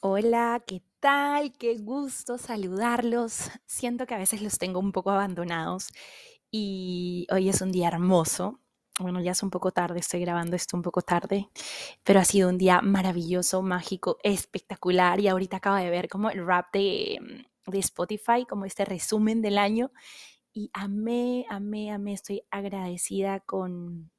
Hola, ¿qué tal? Qué gusto saludarlos. Siento que a veces los tengo un poco abandonados y hoy es un día hermoso. Bueno, ya es un poco tarde, estoy grabando esto un poco tarde, pero ha sido un día maravilloso, mágico, espectacular y ahorita acabo de ver como el rap de, de Spotify, como este resumen del año y amé, amé, amé, estoy agradecida con,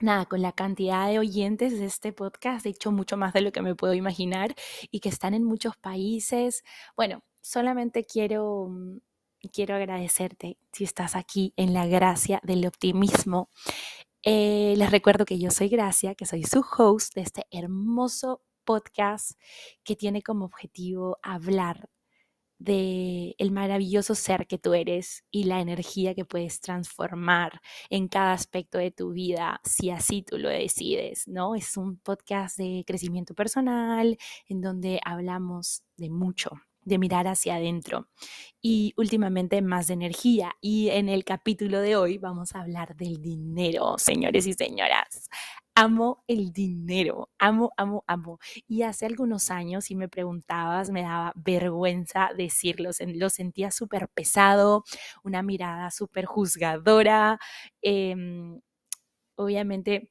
nada, con la cantidad de oyentes de este podcast, de hecho mucho más de lo que me puedo imaginar y que están en muchos países. Bueno, solamente quiero mm, quiero agradecerte si estás aquí en la gracia del optimismo. Eh, les recuerdo que yo soy Gracia, que soy su host de este hermoso podcast que tiene como objetivo hablar de el maravilloso ser que tú eres y la energía que puedes transformar en cada aspecto de tu vida si así tú lo decides, ¿no? Es un podcast de crecimiento personal en donde hablamos de mucho, de mirar hacia adentro y últimamente más de energía. Y en el capítulo de hoy vamos a hablar del dinero, señores y señoras. Amo el dinero, amo, amo, amo. Y hace algunos años, si me preguntabas, me daba vergüenza decirlo, lo sentía súper pesado, una mirada súper juzgadora. Em, obviamente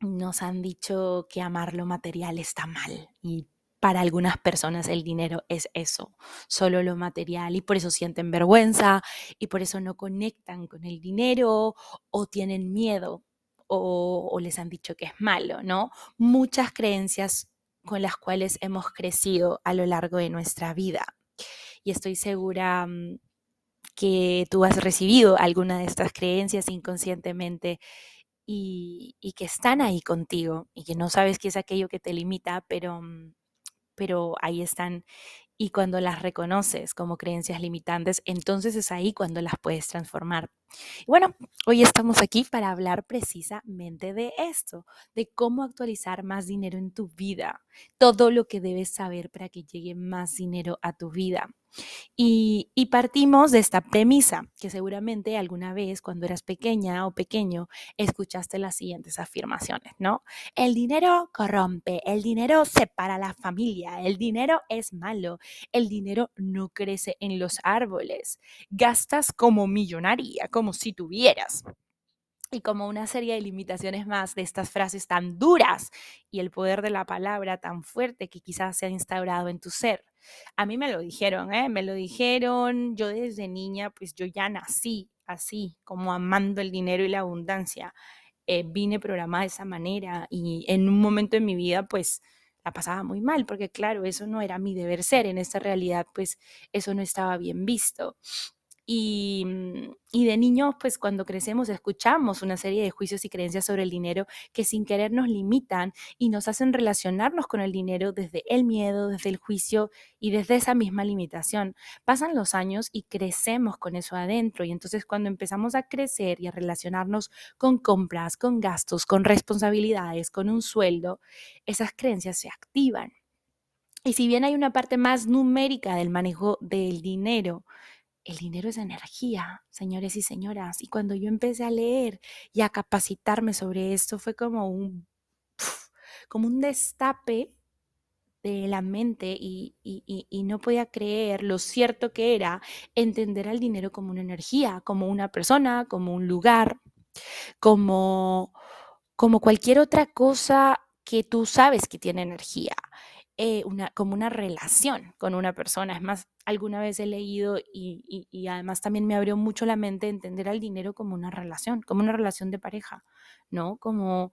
nos han dicho que amar lo material está mal y para algunas personas el dinero es eso, solo lo material y por eso sienten vergüenza y por eso no conectan con el dinero o tienen miedo o, les han dicho que es malo, ¿no? Muchas creencias con las cuales hemos crecido a lo largo de nuestra vida. Y estoy segura mm, que tú has recibido alguna de estas creencias inconscientemente y, y, que están ahí contigo y que no sabes qué es aquello que te limita, pero mm, pero ahí están. Y cuando las reconoces como creencias limitantes, entonces es ahí cuando las puedes transformar. Bueno, hoy estamos aquí para hablar precisamente de esto, de cómo actualizar más dinero en tu vida, todo lo que debes saber para que llegue más dinero a tu vida. Y, partimos de esta premisa, que seguramente alguna vez cuando eras pequeña o pequeño escuchaste las siguientes afirmaciones, ¿no? El dinero corrompe, el dinero separa la familia, el dinero es malo, el dinero no crece en los árboles, gastas como millonaria, como si tuvieras y como una serie de limitaciones más de estas frases tan duras y el poder de la palabra tan fuerte que quizás se ha instaurado en tu ser. A mí me lo dijeron, ¿eh? me lo dijeron, yo desde niña, pues yo ya nací así, como amando el dinero y la abundancia. Eh, vine programada de esa manera y en un momento de mi vida, pues la pasaba muy mal, porque claro, eso no era mi deber ser, en esta realidad, pues eso no estaba bien visto. Mm, y, de niños, pues cuando crecemos, escuchamos una serie de juicios y creencias sobre el dinero que sin querer nos limitan y nos hacen relacionarnos con el dinero desde el miedo, desde el juicio y desde esa misma limitación. Pasan los años y crecemos con eso adentro y entonces cuando empezamos a crecer y a relacionarnos con compras, con gastos, con responsabilidades, con un sueldo, esas creencias se activan. Y si bien hay una parte más numérica del manejo del dinero, el dinero es energía, señores y señoras. Y cuando yo empecé a leer y a capacitarme sobre esto, fue como un, como un destape de la mente y, y, no podía creer lo cierto que era entender al dinero como una energía, como una persona, como un lugar, como, como cualquier otra cosa que tú sabes que tiene energía. Eh, una, como una relación con una persona. Es más, alguna vez he leído y, y, además también me abrió mucho la mente entender al dinero como una relación, como una relación de pareja, ¿no? Como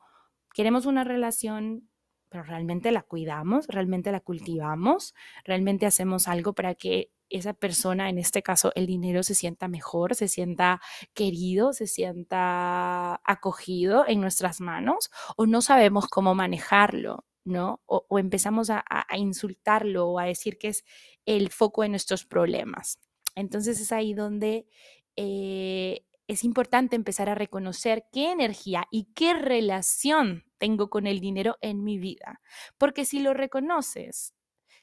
queremos una relación, pero realmente la cuidamos, realmente la cultivamos, realmente hacemos algo para que esa persona, en este caso el dinero, se sienta mejor, se sienta querido, se sienta acogido en nuestras manos o no sabemos cómo manejarlo. O, empezamos a, insultarlo o a decir que es el foco de nuestros problemas. Entonces es ahí donde eh, es importante empezar a reconocer qué energía y qué relación tengo con el dinero en mi vida. Porque si lo reconoces,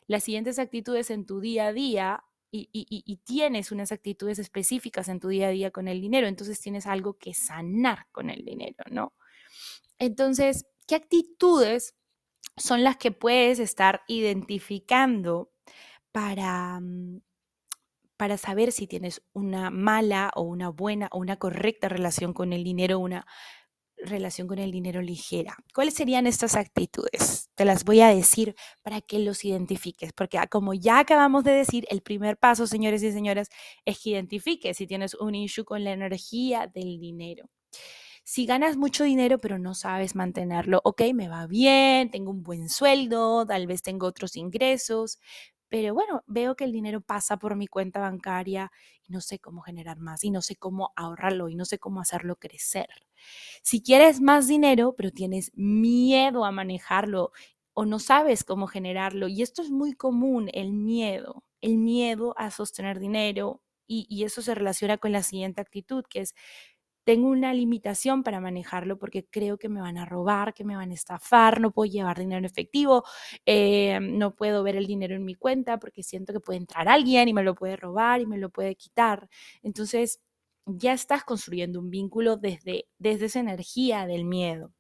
las siguientes actitudes en tu día a día y, tienes unas actitudes específicas en tu día a día con el dinero, entonces tienes algo que sanar con el dinero, ¿no? Entonces, ¿qué actitudes son las que puedes estar identificando para, mm, para saber si tienes una mala o una buena o una correcta relación con el dinero, una relación con el dinero ligera. ¿Cuáles serían estas actitudes? Te las voy a decir para que los identifiques, porque ah, como ya acabamos de decir, el primer paso, señores y señoras, es que identifiques si tienes un issue con la energía del dinero. Si ganas mucho dinero pero no sabes mantenerlo, ok, me va bien, tengo un buen sueldo, tal vez tengo otros ingresos, pero bueno, veo que el dinero pasa por mi cuenta bancaria y no sé cómo generar más y no sé cómo ahorrarlo y no sé cómo hacerlo crecer. Si quieres más dinero, pero tienes miedo a manejarlo o no sabes cómo generarlo, y esto es muy común, el miedo, el miedo a sostener dinero, y, y eso se relaciona con la siguiente actitud, que es tengo una limitación para manejarlo porque creo que me van a robar, que me van a estafar, no puedo llevar dinero en efectivo, eh, no puedo ver el dinero en mi cuenta porque siento que puede entrar alguien y me lo puede robar y me lo puede quitar. Entonces, ya estás construyendo un vínculo desde, desde esa energía del miedo.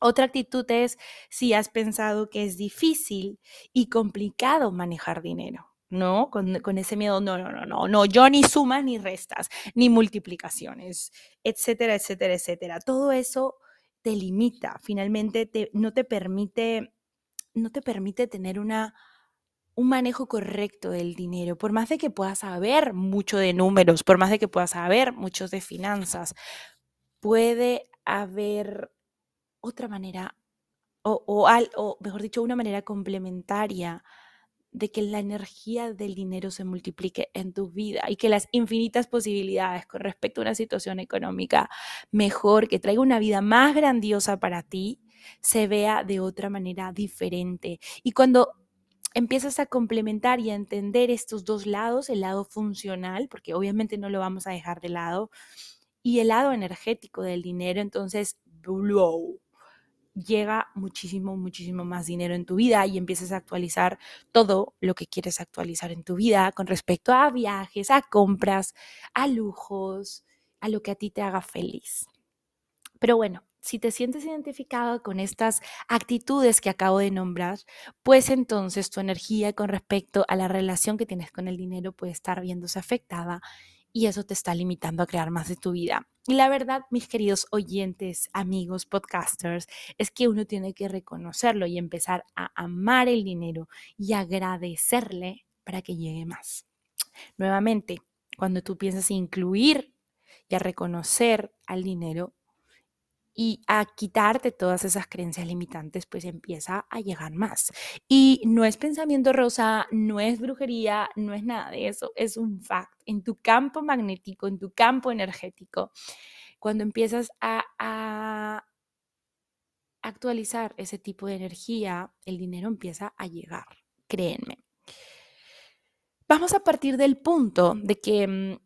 Otra actitud es si has pensado que es difícil y complicado manejar dinero. ¿No? Con, ese miedo, no, no, no, no, no, yo ni sumas ni restas, ni multiplicaciones, etcétera, etcétera, etcétera. Todo eso te limita, finalmente te, no te permite, no te permite tener una, un manejo correcto del dinero, por más de que puedas saber mucho de números, por más de que puedas saber mucho de finanzas, puede haber otra manera, o, o mejor dicho, una manera complementaria de que la energía del dinero se multiplique en tu vida y que las infinitas posibilidades con respecto a una situación económica mejor, que traiga una vida más grandiosa para ti, se vea de otra manera diferente. Y cuando empiezas a complementar y a entender estos dos lados, el lado funcional, porque obviamente no lo vamos a dejar de lado, y el lado energético del dinero, entonces, blow llega muchísimo, muchísimo más dinero en tu vida y empiezas a actualizar todo lo que quieres actualizar en tu vida con respecto a viajes, a compras, a lujos, a lo que a ti te haga feliz. Pero bueno, si te sientes identificado con estas actitudes que acabo de nombrar, pues entonces tu energía con respecto a la relación que tienes con el dinero puede estar viéndose afectada y eso te está limitando a crear más de tu vida. Y la verdad, mis queridos oyentes, amigos, podcasters, es que uno tiene que reconocerlo y empezar a amar el dinero y agradecerle para que llegue más. Nuevamente, cuando tú piensas incluir y a reconocer al dinero, y a quitarte todas esas creencias limitantes, pues empieza a llegar más. Y no es pensamiento rosa, no es brujería, no es nada de eso, es un fact. En tu campo magnético, en tu campo energético, cuando empiezas a, a actualizar ese tipo de energía, el dinero empieza a llegar, créenme. Vamos a partir del punto de que mm,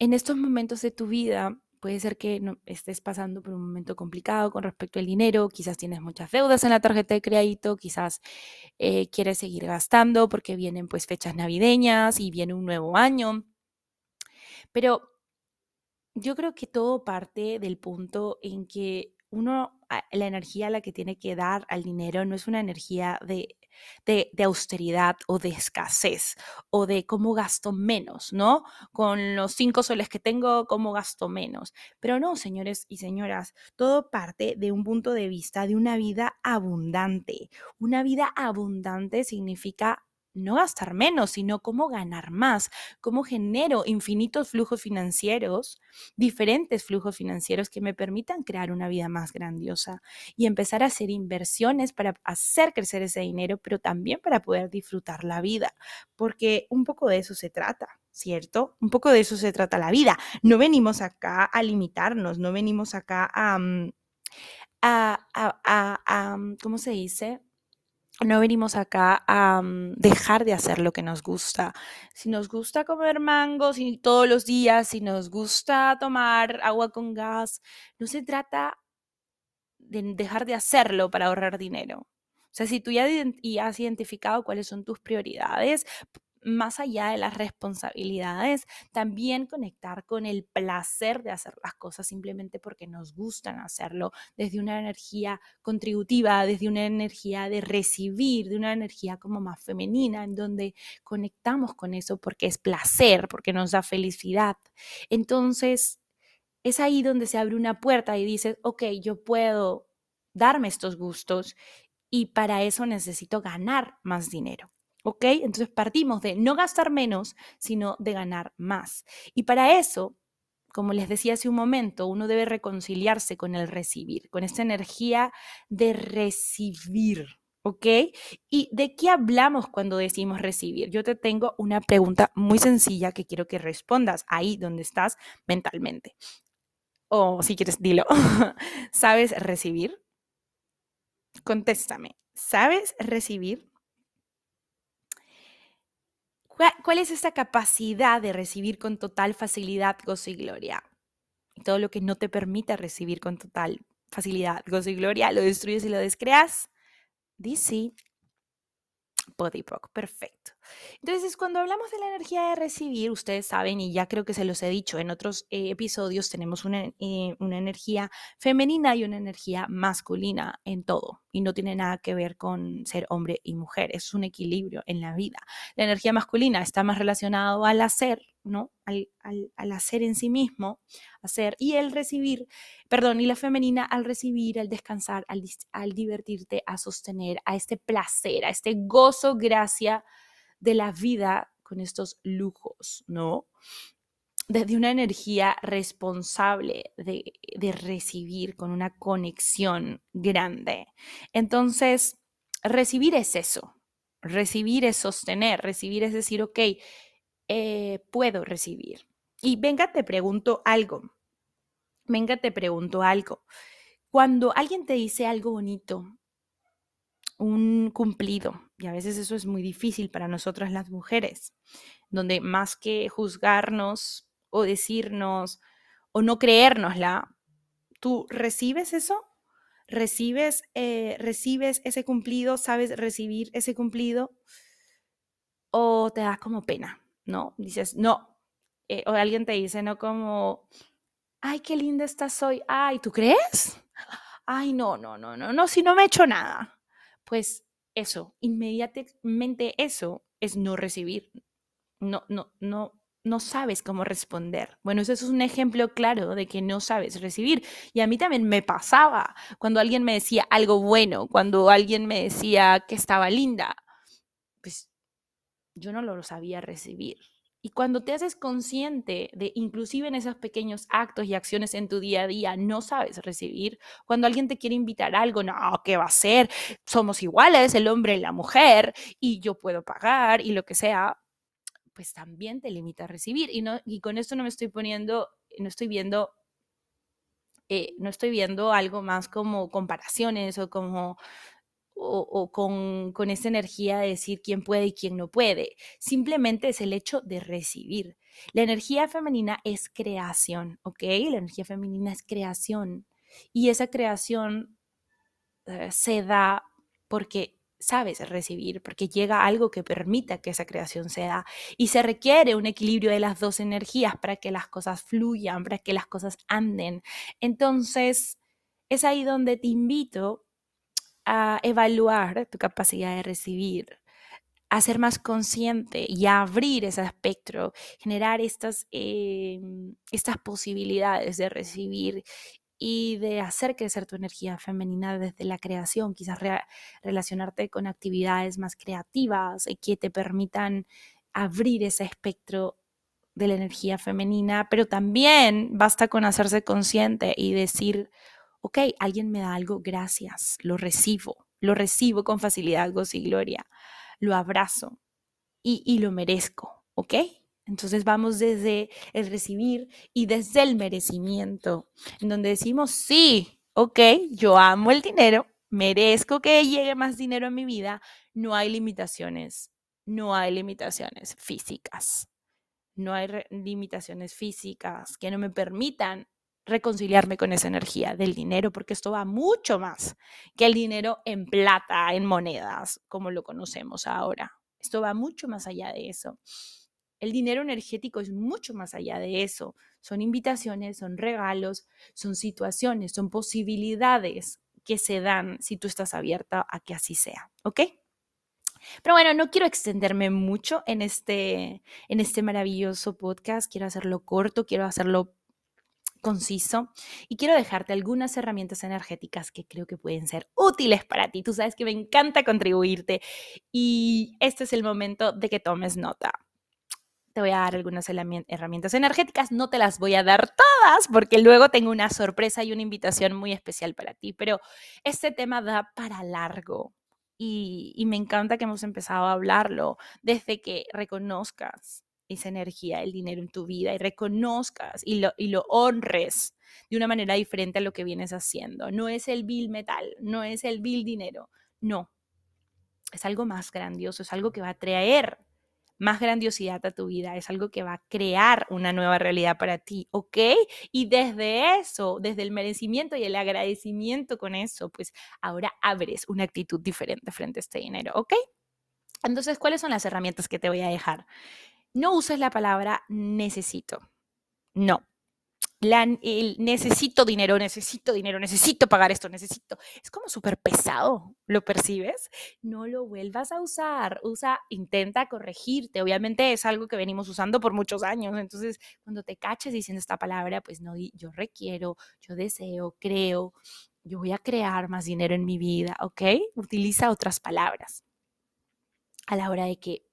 en estos momentos de tu vida Puede ser que no, estés pasando por un momento complicado con respecto al dinero, quizás tienes muchas deudas en la tarjeta de crédito, quizás eh, quieres seguir gastando porque vienen pues fechas navideñas y viene un nuevo año. Pero yo creo que todo parte del punto en que uno, la energía a la que tiene que dar al dinero no es una energía de de, austeridad o de escasez o de cómo gasto menos, ¿no? Con los cinco soles que tengo, cómo gasto menos. Pero no, señores y señoras, todo parte de un punto de vista de una vida abundante. Una vida abundante significa no gastar menos, sino cómo ganar más, cómo genero infinitos flujos financieros, diferentes flujos financieros que me permitan crear una vida más grandiosa y empezar a hacer inversiones para hacer crecer ese dinero, pero también para poder disfrutar la vida, porque un poco de eso se trata. ¿Cierto? Un poco de eso se trata la vida. No venimos acá a limitarnos, no venimos acá a, mm, a, a, a mm, ¿cómo se dice? No venimos acá a mm, dejar de hacer lo que nos gusta. Si nos gusta comer mangos y todos los días, si nos gusta tomar agua con gas, no se trata de dejar de hacerlo para ahorrar dinero. O sea, si tú ya has identificado cuáles son tus prioridades, más allá de las responsabilidades, también conectar con el placer de hacer las cosas simplemente porque nos gustan hacerlo, desde una energía contributiva, desde una energía de recibir, de una energía como más femenina, en donde conectamos con eso porque es placer, porque nos da felicidad. Entonces, es ahí donde se abre una puerta y dices, ok, yo puedo darme estos gustos y para eso necesito ganar más dinero. ¿Ok? Entonces partimos de no gastar menos, sino de ganar más. Y para eso, como les decía hace un momento, uno debe reconciliarse con el recibir, con esta energía de recibir. ¿Ok? ¿Y de qué hablamos cuando decimos recibir? Yo te tengo una pregunta muy sencilla que quiero que respondas ahí donde estás mentalmente. O si quieres, dilo. ¿Sabes recibir? Contéstame. ¿Sabes recibir? ¿Cuál es esta capacidad de recibir con total facilidad gozo y gloria? todo lo que no te permite recibir con total facilidad gozo y gloria, lo destruyes y lo descreas. Bodybook, perfecto. Entonces, cuando hablamos de la energía de recibir, ustedes saben, y ya creo que se los he dicho en otros eh, episodios, tenemos una, eh, una, energía femenina y una energía masculina en todo, y no tiene nada que ver con ser hombre y mujer, es un equilibrio en la vida. La energía masculina está más relacionado al hacer, ¿no? Al, hacer en sí mismo, hacer, y el recibir, perdón, y la femenina al recibir, al descansar, al, al divertirte, a sostener, a este placer, a este gozo, gracia de la vida con estos lujos, ¿no? Desde una energía responsable de, de recibir con una conexión grande. Entonces, recibir es eso, recibir es sostener, recibir es decir, ok, eh, puedo recibir. Y venga, te pregunto algo. Venga, te pregunto algo. Cuando alguien te dice algo bonito, un cumplido, y a veces eso es muy difícil para nosotras las mujeres, donde más que juzgarnos o decirnos o no creérnosla, ¿tú recibes eso? ¿Recibes, eh, ¿Recibes ese cumplido? ¿Sabes recibir ese cumplido? ¿O te da como pena? ¿No? Dices, no. Eh, o alguien te dice, no como, ay, qué linda estás hoy. Ay, ¿tú crees? Ay, no, no, no, no, no, si no me he hecho nada. Pues eso, inmediatamente eso es no recibir. No, no, no, no sabes cómo responder. Bueno, eso es un ejemplo claro de que no sabes recibir. Y a mí también me pasaba cuando alguien me decía algo bueno, cuando alguien me decía que estaba linda. Pues yo no lo sabía recibir. Y cuando te haces consciente de, inclusive en esos pequeños actos y acciones en tu día a día, no sabes recibir. Cuando alguien te quiere invitar a algo, no, ¿qué va a ser? Somos iguales, el hombre y la mujer, y yo puedo pagar y lo que sea, pues también te limita a recibir. Y, no, y con esto no me estoy poniendo, no estoy viendo, eh, no estoy viendo algo más como comparaciones o como o, con, esa energía de decir quién puede y quién no puede. Simplemente es el hecho de recibir. La energía femenina es creación, ¿ok? La energía femenina es creación. Y esa creación eh, se da porque sabes recibir, porque llega algo que permita que esa creación se da. Y se requiere un equilibrio de las dos energías para que las cosas fluyan, para que las cosas anden. Entonces, es ahí donde te invito a evaluar tu capacidad de recibir, a ser más consciente y a abrir ese espectro, generar estas, em, estas posibilidades de recibir y de hacer crecer tu energía femenina desde la creación, quizás relacionarte con actividades más creativas y que te permitan abrir ese espectro de la energía femenina, pero también basta con hacerse consciente y decir, ok, alguien me da algo, gracias, lo recibo, lo recibo con facilidad, gozo y gloria, lo abrazo y, lo merezco, ¿ok? Entonces vamos desde el recibir y desde el merecimiento, en donde decimos, sí, ok, yo amo el dinero, merezco que llegue más dinero a mi vida, no hay limitaciones, no hay limitaciones físicas, no hay limitaciones físicas que no me permitan reconciliarme con esa energía del dinero, porque esto va mucho más que el dinero en plata, en monedas, como lo conocemos ahora. Esto va mucho más allá de eso. El dinero energético es mucho más allá de eso. Son invitaciones, son regalos, son situaciones, son posibilidades que se dan si tú estás abierta a que así sea, ¿ok? Pero bueno, no quiero extenderme mucho en este, en este maravilloso podcast. Quiero hacerlo corto, quiero hacerlo conciso y quiero dejarte algunas herramientas energéticas que creo que pueden ser útiles para ti. Tú sabes que me encanta contribuirte y este es el momento de que tomes nota te voy a dar algunas herramientas energéticas, no te las voy a dar todas porque luego tengo una sorpresa y una invitación muy especial para ti, pero este tema da para largo y, me encanta que hemos empezado a hablarlo desde que reconozcas esa energía, el dinero en tu vida y reconozcas y lo, y lo honres de una manera diferente a lo que vienes haciendo. No es el bill metal, no es el bill dinero, no. Es algo más grandioso, es algo que va a traer más grandiosidad a tu vida, es algo que va a crear una nueva realidad para ti, ¿ok? Y desde eso, desde el merecimiento y el agradecimiento con eso, pues ahora abres una actitud diferente frente a este dinero, ¿ok? Entonces, ¿cuáles son las herramientas que te voy a dejar? No uses la palabra necesito. No, necesito dinero, necesito dinero, necesito pagar esto, necesito. Es como súper pesado, ¿lo percibes? No lo vuelvas a usar, usa, intenta corregirte. Obviamente es algo que venimos usando por muchos años, entonces cuando te caches diciendo esta palabra, pues no, yo requiero, yo deseo, creo, yo voy a crear más dinero en mi vida, ¿ok? Utiliza otras palabras a la hora de que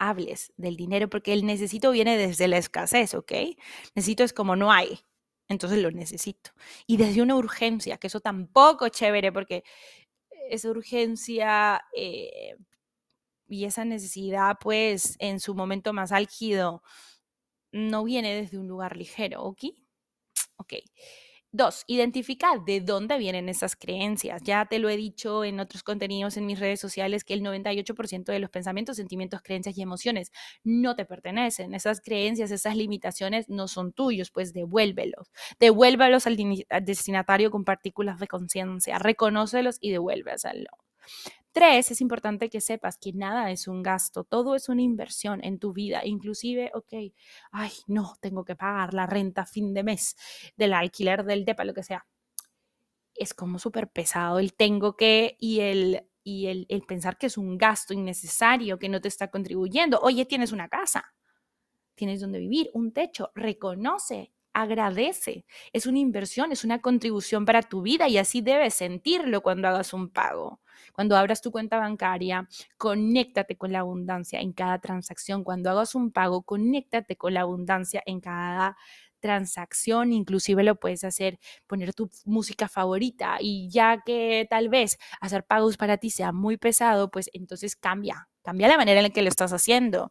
hables del dinero, porque el necesito viene desde la escasez, ¿ok? Necesito es como no hay, entonces lo necesito. Y desde una urgencia, que eso tampoco es chévere, porque esa urgencia eh, y esa necesidad, pues en su momento más álgido, no viene desde un lugar ligero, ¿ok? Ok. Dos, identifica de dónde vienen esas creencias. Ya te lo he dicho en otros contenidos en mis redes sociales que el 98% de los pensamientos, sentimientos, creencias y emociones no te pertenecen. Esas creencias, esas limitaciones no son tuyos, pues devuélvelos. Devuélvelos al, destinatario con partículas de conciencia. Reconócelos y devuélvelos. Tres, es importante que sepas que nada es un gasto, todo es una inversión en tu vida. Inclusive, ok, ay, no, tengo que pagar la renta a fin de mes del alquiler del DEPA, lo que sea. Es como súper pesado el tengo que y el y el, el, pensar que es un gasto innecesario, que no te está contribuyendo. Oye, tienes una casa, tienes donde vivir, un techo, reconoce agradece. Es una inversión, es una contribución para tu vida y así debes sentirlo cuando hagas un pago. Cuando abras tu cuenta bancaria, conéctate con la abundancia en cada transacción. Cuando hagas un pago, conéctate con la abundancia en cada transacción, inclusive lo puedes hacer, poner tu música favorita y ya que tal vez hacer pagos para ti sea muy pesado, pues entonces cambia, cambia la manera en la que lo estás haciendo.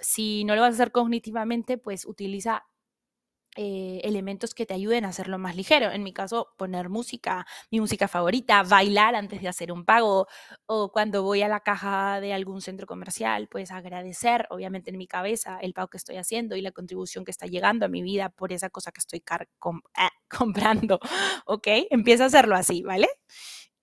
Si no lo vas a hacer cognitivamente, pues utiliza eh, elementos que te ayuden a hacerlo más ligero. En mi caso, poner música, mi música favorita, bailar antes de hacer un pago o cuando voy a la caja de algún centro comercial, pues agradecer, obviamente en mi cabeza, el pago que estoy haciendo y la contribución que está llegando a mi vida por esa cosa que estoy ah, comprando. ¿Ok? Empieza a hacerlo así, ¿vale?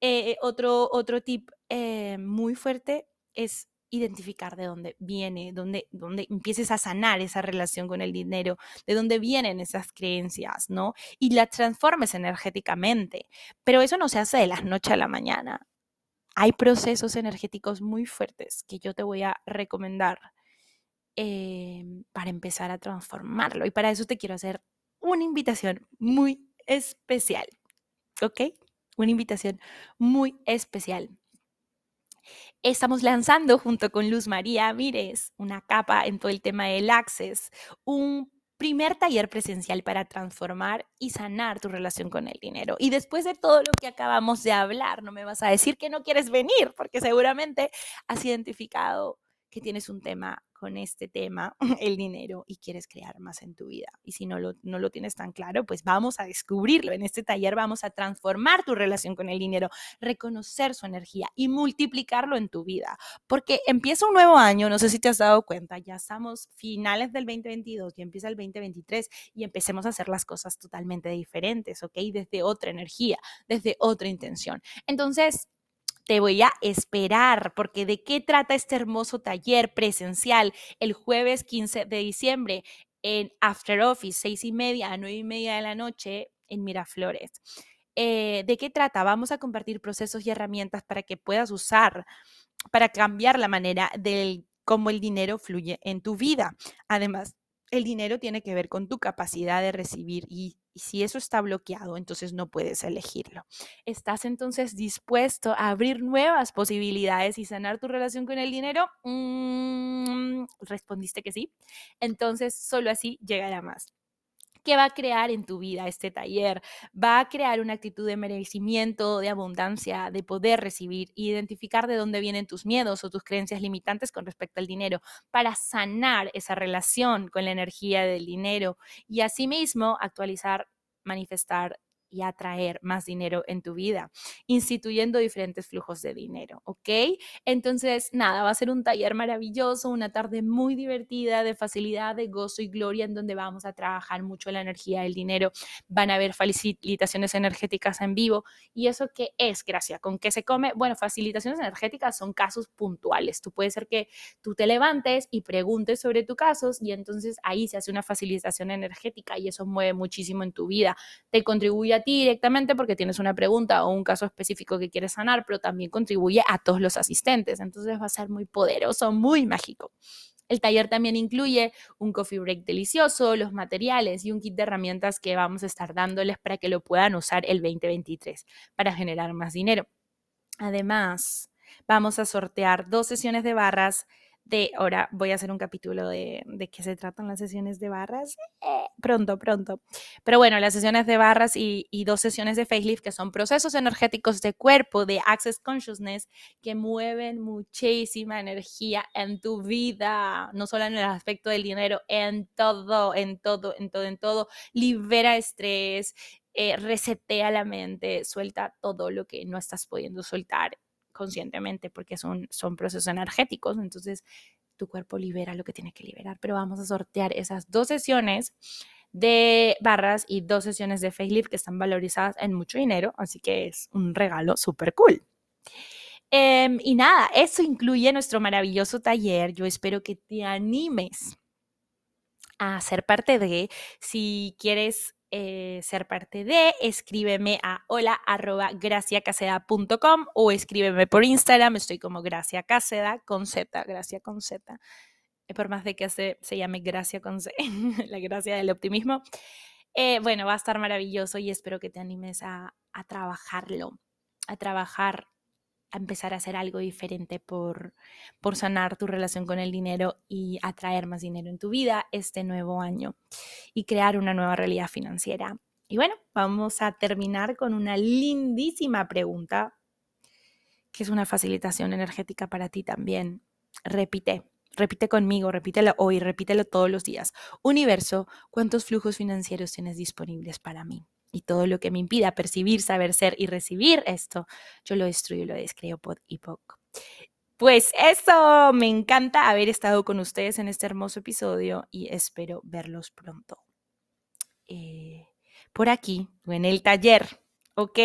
Eh, otro, otro tip eh, muy fuerte es identificar de dónde viene, dónde, dónde empieces a sanar esa relación con el dinero, de dónde vienen esas creencias, ¿no? Y las transformes energéticamente. Pero eso no se hace de la noche a la mañana. Hay procesos energéticos muy fuertes que yo te voy a recomendar em, para empezar a transformarlo. Y para eso te quiero hacer una invitación muy especial, ¿ok? Una invitación muy especial estamos lanzando junto con Luz María Mires, una capa en todo el tema del Access, un primer taller presencial para transformar y sanar tu relación con el dinero. Y después de todo lo que acabamos de hablar, no me vas a decir que no quieres venir, porque seguramente has identificado que tienes un tema con este tema, el dinero, y quieres crear más en tu vida. Y si no lo, no lo tienes tan claro, pues vamos a descubrirlo. En este taller vamos a transformar tu relación con el dinero, reconocer su energía y multiplicarlo en tu vida. Porque empieza un nuevo año, no sé si te has dado cuenta, ya estamos finales del 2022, ya empieza el 2023 y empecemos a hacer las cosas totalmente diferentes, ¿ok? Desde otra energía, desde otra intención. Entonces, te voy a esperar, porque ¿de qué trata este hermoso taller presencial el jueves 15 de diciembre en After Office, seis y media a nueve y media de la noche en Miraflores? Eh, ¿De qué trata? Vamos a compartir procesos y herramientas para que puedas usar, para cambiar la manera del cómo el dinero fluye en tu vida. Además, el dinero tiene que ver con tu capacidad de recibir y, si eso está bloqueado, entonces no puedes elegirlo. ¿Estás entonces dispuesto a abrir nuevas posibilidades y sanar tu relación con el dinero? Mm, respondiste que sí. Entonces, solo así llegará más. ¿Qué va a crear en tu vida este taller? Va a crear una actitud de merecimiento, de abundancia, de poder recibir, identificar de dónde vienen tus miedos o tus creencias limitantes con respecto al dinero, para sanar esa relación con la energía del dinero y asimismo actualizar, manifestar y atraer más dinero en tu vida, instituyendo diferentes flujos de dinero, ¿ok? Entonces, nada, va a ser un taller maravilloso, una tarde muy divertida, de facilidad, de gozo y gloria, en donde vamos a trabajar mucho la energía del dinero. Van a haber facilitaciones energéticas en vivo. ¿Y eso qué es, Gracia? ¿Con qué se come? Bueno, facilitaciones energéticas son casos puntuales. Tú puedes ser que tú te levantes y preguntes sobre tus casos y entonces ahí se hace una facilitación energética y eso mueve muchísimo en tu vida. Te contribuye a directamente porque tienes una pregunta o un caso específico que quieres sanar, pero también contribuye a todos los asistentes. Entonces va a ser muy poderoso, muy mágico. El taller también incluye un coffee break delicioso, los materiales y un kit de herramientas que vamos a estar dándoles para que lo puedan usar el 2023 para generar más dinero. Además, vamos a sortear dos sesiones de barras de, ahora voy a hacer un capítulo de, de qué se tratan las sesiones de barras, eh, pronto, pronto. Pero bueno, las sesiones de barras y, y, dos sesiones de facelift, que son procesos energéticos de cuerpo, de access consciousness, que mueven muchísima energía en tu vida, no solo en el aspecto del dinero, en todo, en todo, en todo, en todo. Libera estrés, eh, resetea la mente, suelta todo lo que no estás pudiendo soltar conscientemente porque son, son procesos energéticos, entonces tu cuerpo libera lo que tiene que liberar, pero vamos a sortear esas dos sesiones de barras y dos sesiones de facelift que están valorizadas en mucho dinero, así que es un regalo súper cool. Em, y nada, eso incluye nuestro maravilloso taller. Yo espero que te animes a ser parte de, si quieres eh, ser parte de, escríbeme a hola o escríbeme por Instagram, estoy como Gracia Caseda con Z, Gracia con Z, eh, por más de que se, se llame Gracia con Z, la gracia del optimismo. Eh, bueno, va a estar maravilloso y espero que te animes a, a trabajarlo, a trabajar a empezar a hacer algo diferente por, por sanar tu relación con el dinero y atraer más dinero en tu vida este nuevo año y crear una nueva realidad financiera. Y bueno, vamos a terminar con una lindísima pregunta, que es una facilitación energética para ti también. Repite, repite conmigo, repítelo hoy, repítelo todos los días. Universo, ¿cuántos flujos financieros tienes disponibles para mí? Y todo lo que me impida percibir, saber ser y recibir esto, yo lo destruyo, lo descreo pod y poco. Pues eso, me encanta haber estado con ustedes en este hermoso episodio y espero verlos pronto. Eh, por aquí o en el taller, ¿ok?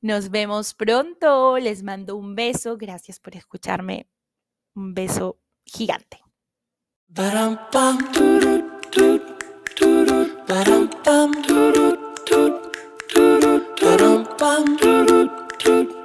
Nos vemos pronto, les mando un beso, gracias por escucharme, un beso gigante. 두둠빵. 두두두